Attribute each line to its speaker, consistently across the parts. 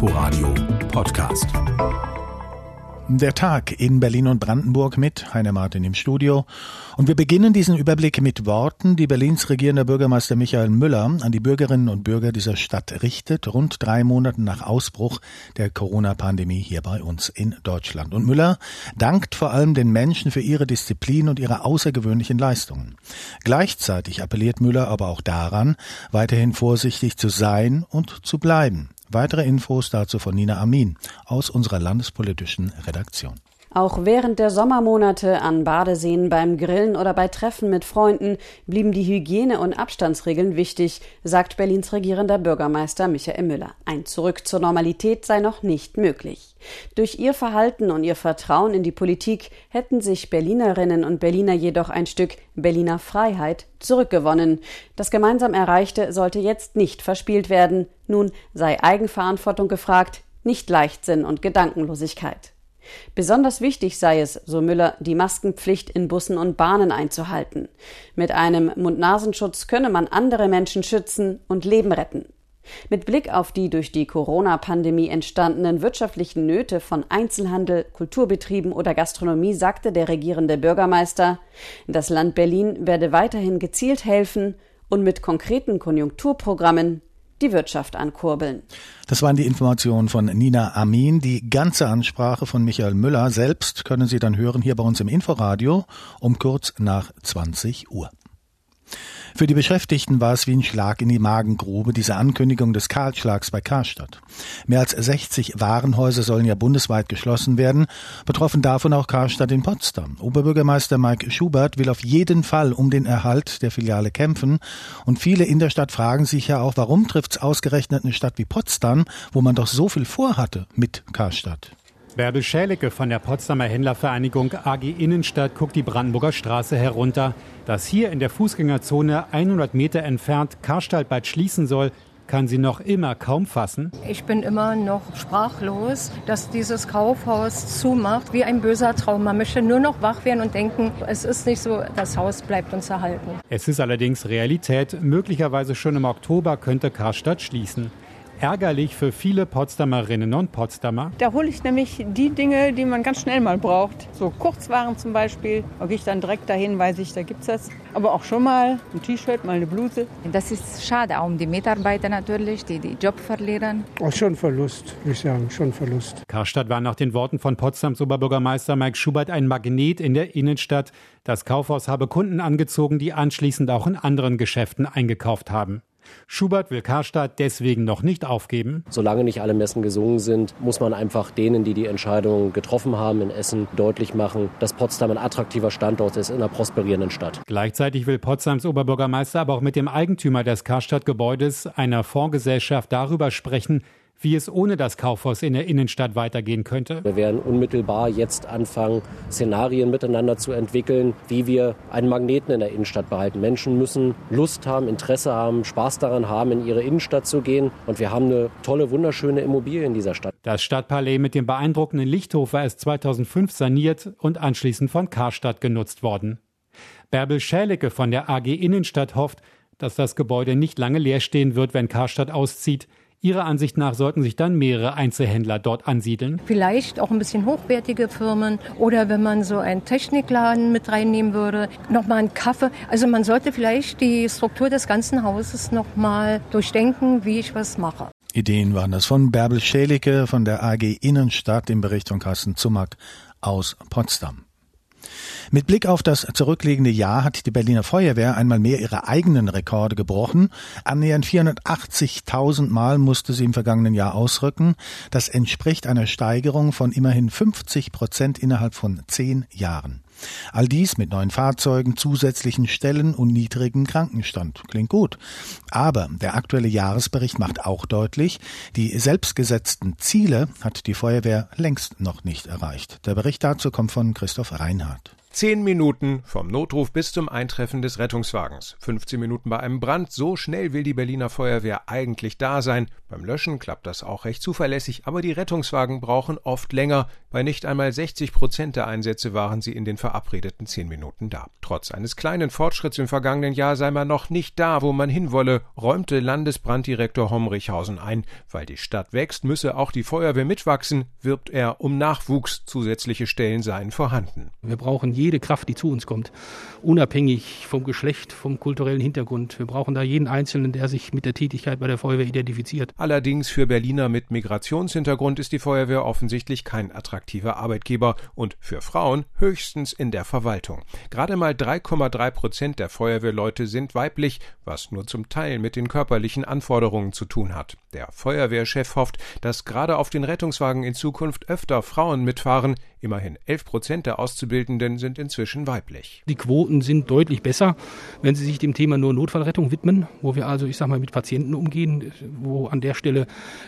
Speaker 1: Inforadio Podcast.
Speaker 2: Der Tag in Berlin und Brandenburg mit Heiner Martin im Studio. Und wir beginnen diesen Überblick mit Worten, die Berlins regierender Bürgermeister Michael Müller an die Bürgerinnen und Bürger dieser Stadt richtet, rund drei Monate nach Ausbruch der Corona-Pandemie hier bei uns in Deutschland. Und Müller dankt vor allem den Menschen für ihre Disziplin und ihre außergewöhnlichen Leistungen. Gleichzeitig appelliert Müller aber auch daran, weiterhin vorsichtig zu sein und zu bleiben. Weitere Infos dazu von Nina Amin aus unserer landespolitischen Redaktion.
Speaker 3: Auch während der Sommermonate an Badeseen beim Grillen oder bei Treffen mit Freunden blieben die Hygiene- und Abstandsregeln wichtig, sagt Berlins regierender Bürgermeister Michael Müller. Ein Zurück zur Normalität sei noch nicht möglich. Durch ihr Verhalten und ihr Vertrauen in die Politik hätten sich Berlinerinnen und Berliner jedoch ein Stück Berliner Freiheit zurückgewonnen. Das gemeinsam Erreichte sollte jetzt nicht verspielt werden. Nun sei Eigenverantwortung gefragt, nicht Leichtsinn und Gedankenlosigkeit. Besonders wichtig sei es, so Müller, die Maskenpflicht in Bussen und Bahnen einzuhalten. Mit einem Mund-Nasenschutz könne man andere Menschen schützen und Leben retten. Mit Blick auf die durch die Corona-Pandemie entstandenen wirtschaftlichen Nöte von Einzelhandel, Kulturbetrieben oder Gastronomie sagte der regierende Bürgermeister, das Land Berlin werde weiterhin gezielt helfen und mit konkreten Konjunkturprogrammen die Wirtschaft ankurbeln.
Speaker 2: Das waren die Informationen von Nina Amin. Die ganze Ansprache von Michael Müller selbst können Sie dann hören hier bei uns im Inforadio um kurz nach 20 Uhr. Für die Beschäftigten war es wie ein Schlag in die Magengrube, diese Ankündigung des Kahlschlags bei Karstadt. Mehr als 60 Warenhäuser sollen ja bundesweit geschlossen werden, betroffen davon auch Karstadt in Potsdam. Oberbürgermeister Mike Schubert will auf jeden Fall um den Erhalt der Filiale kämpfen und viele in der Stadt fragen sich ja auch, warum trifft es ausgerechnet eine Stadt wie Potsdam, wo man doch so viel vorhatte mit Karstadt.
Speaker 4: Bärbel Schälecke von der Potsdamer Händlervereinigung AG Innenstadt guckt die Brandenburger Straße herunter. Dass hier in der Fußgängerzone 100 Meter entfernt Karstadt bald schließen soll, kann sie noch immer kaum fassen.
Speaker 5: Ich bin immer noch sprachlos, dass dieses Kaufhaus zumacht, wie ein böser Traum. Man möchte nur noch wach werden und denken, es ist nicht so, das Haus bleibt uns erhalten.
Speaker 4: Es ist allerdings Realität. Möglicherweise schon im Oktober könnte Karstadt schließen ärgerlich für viele Potsdamerinnen und Potsdamer.
Speaker 6: Da hole ich nämlich die Dinge, die man ganz schnell mal braucht. So Kurzwaren zum Beispiel. Da gehe ich dann direkt dahin, weiß ich, da gibt es das. Aber auch schon mal ein T-Shirt, mal eine Bluse.
Speaker 7: Das ist schade, auch um die Mitarbeiter natürlich, die die Job verlieren.
Speaker 8: Oh, schon Verlust, würde ich sagen, schon Verlust.
Speaker 4: Karstadt war nach den Worten von Potsdams Oberbürgermeister Mike Schubert ein Magnet in der Innenstadt. Das Kaufhaus habe Kunden angezogen, die anschließend auch in anderen Geschäften eingekauft haben. Schubert will Karstadt deswegen noch nicht aufgeben.
Speaker 9: Solange nicht alle Messen gesungen sind, muss man einfach denen, die die Entscheidung getroffen haben in Essen, deutlich machen, dass Potsdam ein attraktiver Standort ist in einer prosperierenden Stadt.
Speaker 4: Gleichzeitig will Potsdams Oberbürgermeister aber auch mit dem Eigentümer des Karstadt-Gebäudes, einer Fondsgesellschaft, darüber sprechen, wie es ohne das Kaufhaus in der Innenstadt weitergehen könnte.
Speaker 9: Wir werden unmittelbar jetzt anfangen, Szenarien miteinander zu entwickeln, wie wir einen Magneten in der Innenstadt behalten. Menschen müssen Lust haben, Interesse haben, Spaß daran haben, in ihre Innenstadt zu gehen. Und wir haben eine tolle, wunderschöne Immobilie in dieser Stadt.
Speaker 4: Das Stadtpalais mit dem beeindruckenden Lichthof war erst 2005 saniert und anschließend von Karstadt genutzt worden. Bärbel Schälecke von der AG Innenstadt hofft, dass das Gebäude nicht lange leer stehen wird, wenn Karstadt auszieht. Ihrer Ansicht nach sollten sich dann mehrere Einzelhändler dort ansiedeln.
Speaker 5: Vielleicht auch ein bisschen hochwertige Firmen oder wenn man so einen Technikladen mit reinnehmen würde, nochmal einen Kaffee. Also man sollte vielleicht die Struktur des ganzen Hauses nochmal durchdenken, wie ich was mache.
Speaker 2: Ideen waren das von Bärbel Schelicke von der AG Innenstadt im Bericht von Carsten Zumack aus Potsdam. Mit Blick auf das zurückliegende Jahr hat die Berliner Feuerwehr einmal mehr ihre eigenen Rekorde gebrochen. Annähernd 480.000 Mal musste sie im vergangenen Jahr ausrücken. Das entspricht einer Steigerung von immerhin 50 Prozent innerhalb von zehn Jahren. All dies mit neuen Fahrzeugen, zusätzlichen Stellen und niedrigem Krankenstand. Klingt gut. Aber der aktuelle Jahresbericht macht auch deutlich, die selbstgesetzten Ziele hat die Feuerwehr längst noch nicht erreicht. Der Bericht dazu kommt von Christoph Reinhardt.
Speaker 10: Zehn Minuten vom Notruf bis zum Eintreffen des Rettungswagens. 15 Minuten bei einem Brand. So schnell will die Berliner Feuerwehr eigentlich da sein. Beim Löschen klappt das auch recht zuverlässig, aber die Rettungswagen brauchen oft länger. Bei nicht einmal 60 Prozent der Einsätze waren sie in den verabredeten zehn Minuten da. Trotz eines kleinen Fortschritts im vergangenen Jahr sei man noch nicht da, wo man hinwolle, räumte Landesbranddirektor Homrichhausen ein. Weil die Stadt wächst, müsse auch die Feuerwehr mitwachsen, wirbt er um Nachwuchs. Zusätzliche Stellen seien vorhanden.
Speaker 11: Wir brauchen jede Kraft, die zu uns kommt, unabhängig vom Geschlecht, vom kulturellen Hintergrund. Wir brauchen da jeden Einzelnen, der sich mit der Tätigkeit bei der Feuerwehr identifiziert.
Speaker 10: Allerdings für Berliner mit Migrationshintergrund ist die Feuerwehr offensichtlich kein attraktiver Arbeitgeber und für Frauen höchstens in der Verwaltung. Gerade mal 3,3 Prozent der Feuerwehrleute sind weiblich, was nur zum Teil mit den körperlichen Anforderungen zu tun hat. Der Feuerwehrchef hofft, dass gerade auf den Rettungswagen in Zukunft öfter Frauen mitfahren. Immerhin 11 Prozent der Auszubildenden sind inzwischen weiblich.
Speaker 11: Die Quoten sind deutlich besser, wenn sie sich dem Thema nur Notfallrettung widmen, wo wir also, ich sag mal, mit Patienten umgehen, wo an der Stelle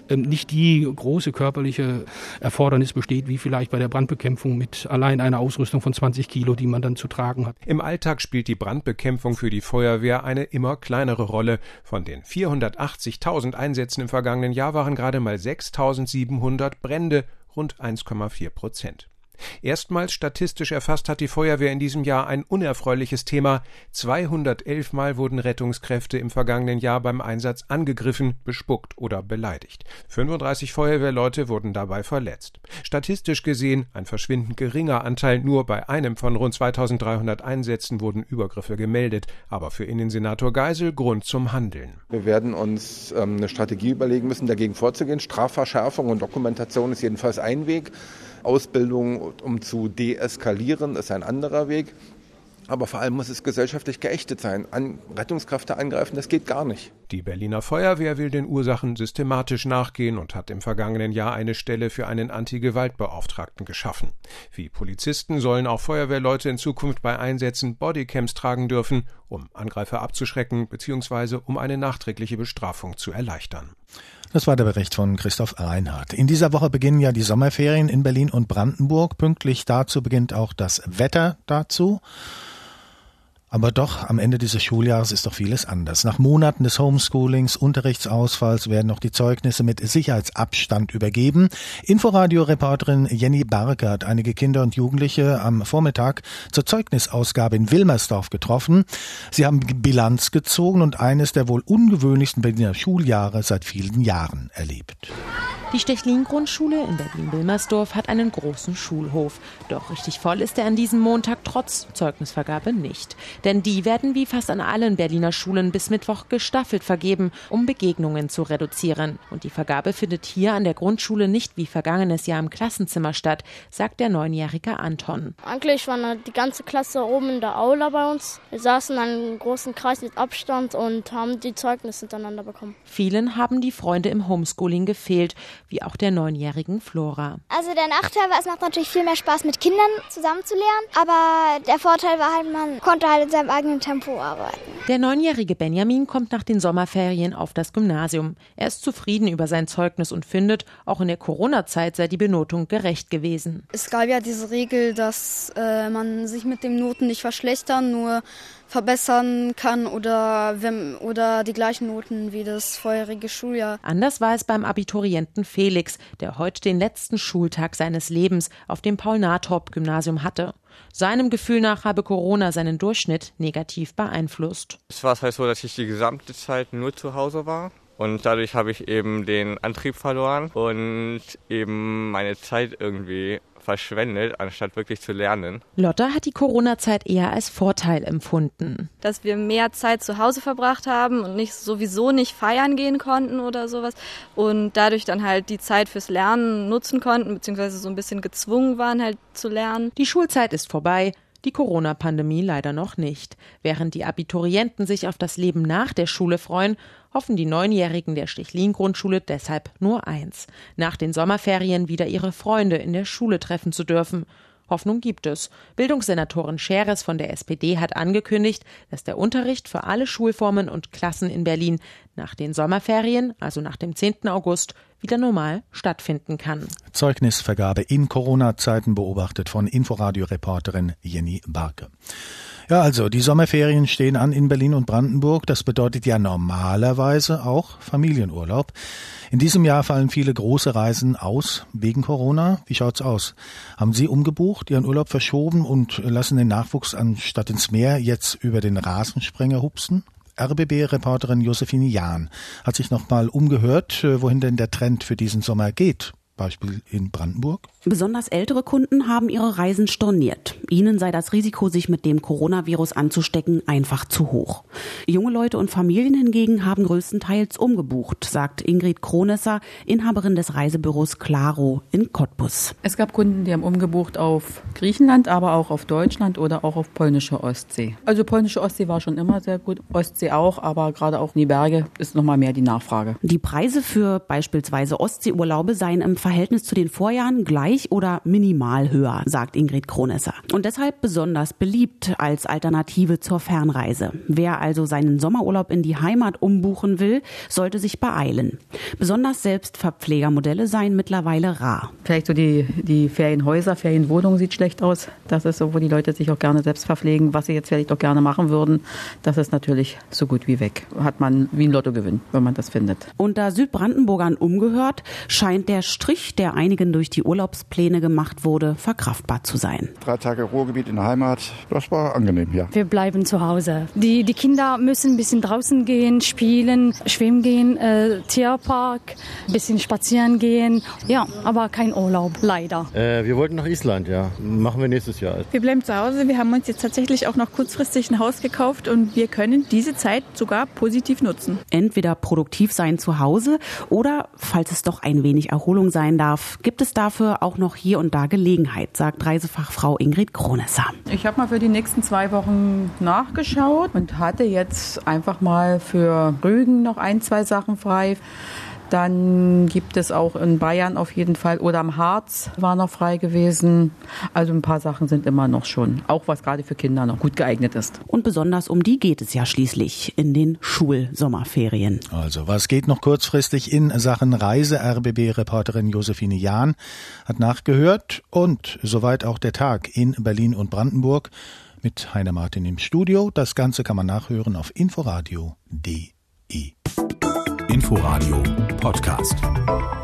Speaker 11: ähm, nicht die große körperliche Erfordernis besteht, wie vielleicht bei der Brandbekämpfung mit allein einer Ausrüstung von 20 Kilo, die man dann zu tragen hat.
Speaker 10: Im Alltag spielt die Brandbekämpfung für die Feuerwehr eine immer kleinere Rolle. Von den 480.000 Einsätzen im vergangenen Jahr waren gerade mal 6.700 Brände, rund 1,4 Prozent. Erstmals statistisch erfasst hat die Feuerwehr in diesem Jahr ein unerfreuliches Thema. 211 Mal wurden Rettungskräfte im vergangenen Jahr beim Einsatz angegriffen, bespuckt oder beleidigt. 35 Feuerwehrleute wurden dabei verletzt. Statistisch gesehen ein verschwindend geringer Anteil. Nur bei einem von rund 2300 Einsätzen wurden Übergriffe gemeldet. Aber für Innensenator Geisel Grund zum Handeln.
Speaker 12: Wir werden uns ähm, eine Strategie überlegen müssen, dagegen vorzugehen. Strafverschärfung und Dokumentation ist jedenfalls ein Weg. Ausbildung, um zu deeskalieren, ist ein anderer Weg. Aber vor allem muss es gesellschaftlich geächtet sein. An Rettungskräfte angreifen, das geht gar nicht.
Speaker 10: Die Berliner Feuerwehr will den Ursachen systematisch nachgehen und hat im vergangenen Jahr eine Stelle für einen Anti-Gewalt-Beauftragten geschaffen. Wie Polizisten sollen auch Feuerwehrleute in Zukunft bei Einsätzen Bodycams tragen dürfen, um Angreifer abzuschrecken bzw. um eine nachträgliche Bestrafung zu erleichtern.
Speaker 2: Das war der Bericht von Christoph Reinhardt. In dieser Woche beginnen ja die Sommerferien in Berlin und Brandenburg. Pünktlich dazu beginnt auch das Wetter dazu. Aber doch, am Ende dieses Schuljahres ist doch vieles anders. Nach Monaten des Homeschoolings, Unterrichtsausfalls werden noch die Zeugnisse mit Sicherheitsabstand übergeben. Inforadio-Reporterin Jenny Barke hat einige Kinder und Jugendliche am Vormittag zur Zeugnisausgabe in Wilmersdorf getroffen. Sie haben Bilanz gezogen und eines der wohl ungewöhnlichsten Berliner Schuljahre seit vielen Jahren erlebt.
Speaker 13: Die Stechlin-Grundschule in Berlin-Wilmersdorf hat einen großen Schulhof. Doch richtig voll ist er an diesem Montag trotz Zeugnisvergabe nicht. Denn die werden wie fast an allen Berliner Schulen bis Mittwoch gestaffelt vergeben, um Begegnungen zu reduzieren. Und die Vergabe findet hier an der Grundschule nicht wie vergangenes Jahr im Klassenzimmer statt, sagt der neunjährige Anton.
Speaker 14: Eigentlich war die ganze Klasse oben in der Aula bei uns. Wir saßen in einem großen Kreis mit Abstand und haben die Zeugnisse hintereinander bekommen.
Speaker 13: Vielen haben die Freunde im Homeschooling gefehlt wie auch der neunjährigen Flora.
Speaker 15: Also der Nachteil war, es macht natürlich viel mehr Spaß, mit Kindern zusammen zu lernen, aber der Vorteil war halt, man konnte halt in seinem eigenen Tempo arbeiten.
Speaker 13: Der neunjährige Benjamin kommt nach den Sommerferien auf das Gymnasium. Er ist zufrieden über sein Zeugnis und findet, auch in der Corona-Zeit sei die Benotung gerecht gewesen.
Speaker 16: Es gab ja diese Regel, dass äh, man sich mit den Noten nicht verschlechtern, nur verbessern kann oder, wenn, oder die gleichen Noten wie das vorherige Schuljahr.
Speaker 13: Anders war es beim Abiturienten Felix, der heute den letzten Schultag seines Lebens auf dem Paul-Nathorp-Gymnasium hatte. Seinem Gefühl nach habe Corona seinen Durchschnitt negativ beeinflusst.
Speaker 17: Es war halt so, dass ich die gesamte Zeit nur zu Hause war. Und dadurch habe ich eben den Antrieb verloren und eben meine Zeit irgendwie verschwendet, anstatt wirklich zu lernen.
Speaker 13: Lotta hat die Corona-Zeit eher als Vorteil empfunden.
Speaker 18: Dass wir mehr Zeit zu Hause verbracht haben und nicht sowieso nicht feiern gehen konnten oder sowas und dadurch dann halt die Zeit fürs Lernen nutzen konnten, beziehungsweise so ein bisschen gezwungen waren halt zu lernen.
Speaker 13: Die Schulzeit ist vorbei die Corona-Pandemie leider noch nicht. Während die Abiturienten sich auf das Leben nach der Schule freuen, hoffen die Neunjährigen der Stichlin-Grundschule deshalb nur eins: nach den Sommerferien wieder ihre Freunde in der Schule treffen zu dürfen. Hoffnung gibt es. Bildungssenatorin Scheres von der SPD hat angekündigt, dass der Unterricht für alle Schulformen und Klassen in Berlin nach den Sommerferien, also nach dem 10. August, wieder normal stattfinden kann.
Speaker 2: Zeugnisvergabe in Corona-Zeiten beobachtet von Inforadio-Reporterin Jenny Barke. Ja, also die Sommerferien stehen an in Berlin und Brandenburg. Das bedeutet ja normalerweise auch Familienurlaub. In diesem Jahr fallen viele große Reisen aus wegen Corona. Wie schaut's aus? Haben Sie umgebucht, Ihren Urlaub verschoben und lassen den Nachwuchs anstatt ins Meer jetzt über den Rasensprenger hupsen? RBB-Reporterin Josephine Jahn hat sich nochmal umgehört, wohin denn der Trend für diesen Sommer geht. Beispiel in Brandenburg?
Speaker 19: Besonders ältere Kunden haben ihre Reisen storniert. Ihnen sei das Risiko, sich mit dem Coronavirus anzustecken, einfach zu hoch. Junge Leute und Familien hingegen haben größtenteils umgebucht, sagt Ingrid Kronesser, Inhaberin des Reisebüros Claro in Cottbus.
Speaker 20: Es gab Kunden, die haben umgebucht auf Griechenland, aber auch auf Deutschland oder auch auf polnische Ostsee. Also polnische Ostsee war schon immer sehr gut, Ostsee auch, aber gerade auch in die Berge ist nochmal mehr die Nachfrage.
Speaker 19: Die Preise für beispielsweise Ostseeurlaube seien im Verhältnis zu den Vorjahren gleich oder minimal höher, sagt Ingrid Kronesser. Und deshalb besonders beliebt als Alternative zur Fernreise. Wer also seinen Sommerurlaub in die Heimat umbuchen will, sollte sich beeilen. Besonders Selbstverpflegermodelle seien mittlerweile rar.
Speaker 20: Vielleicht so die, die Ferienhäuser, Ferienwohnungen sieht schlecht aus. Das ist so, wo die Leute sich auch gerne selbst verpflegen, was sie jetzt vielleicht auch gerne machen würden. Das ist natürlich so gut wie weg. Hat man wie ein Lottogewinn, wenn man das findet.
Speaker 19: Unter Südbrandenburgern umgehört, scheint der Strich Strich, der einigen durch die Urlaubspläne gemacht wurde, verkraftbar zu sein.
Speaker 21: Drei Tage Ruhrgebiet in der Heimat, das war angenehm, ja.
Speaker 22: Wir bleiben zu Hause. Die, die Kinder müssen ein bisschen draußen gehen, spielen, schwimmen gehen, äh, Tierpark, ein bisschen spazieren gehen. Ja, aber kein Urlaub, leider.
Speaker 23: Äh, wir wollten nach Island, ja. Machen wir nächstes Jahr.
Speaker 24: Wir bleiben zu Hause. Wir haben uns jetzt tatsächlich auch noch kurzfristig ein Haus gekauft und wir können diese Zeit sogar positiv nutzen.
Speaker 19: Entweder produktiv sein zu Hause oder, falls es doch ein wenig Erholung sein sein darf, gibt es dafür auch noch hier und da Gelegenheit, sagt Reisefachfrau Ingrid Kronesser.
Speaker 20: Ich habe mal für die nächsten zwei Wochen nachgeschaut und hatte jetzt einfach mal für Rügen noch ein, zwei Sachen frei. Dann gibt es auch in Bayern auf jeden Fall oder am Harz war noch frei gewesen. Also ein paar Sachen sind immer noch schon, auch was gerade für Kinder noch gut geeignet ist.
Speaker 19: Und besonders um die geht es ja schließlich in den Schulsommerferien.
Speaker 2: Also was geht noch kurzfristig in Sachen Reise? RBB-Reporterin Josephine Jahn hat nachgehört und soweit auch der Tag in Berlin und Brandenburg mit Heiner Martin im Studio. Das Ganze kann man nachhören auf inforadio.de.
Speaker 1: Inforadio Podcast.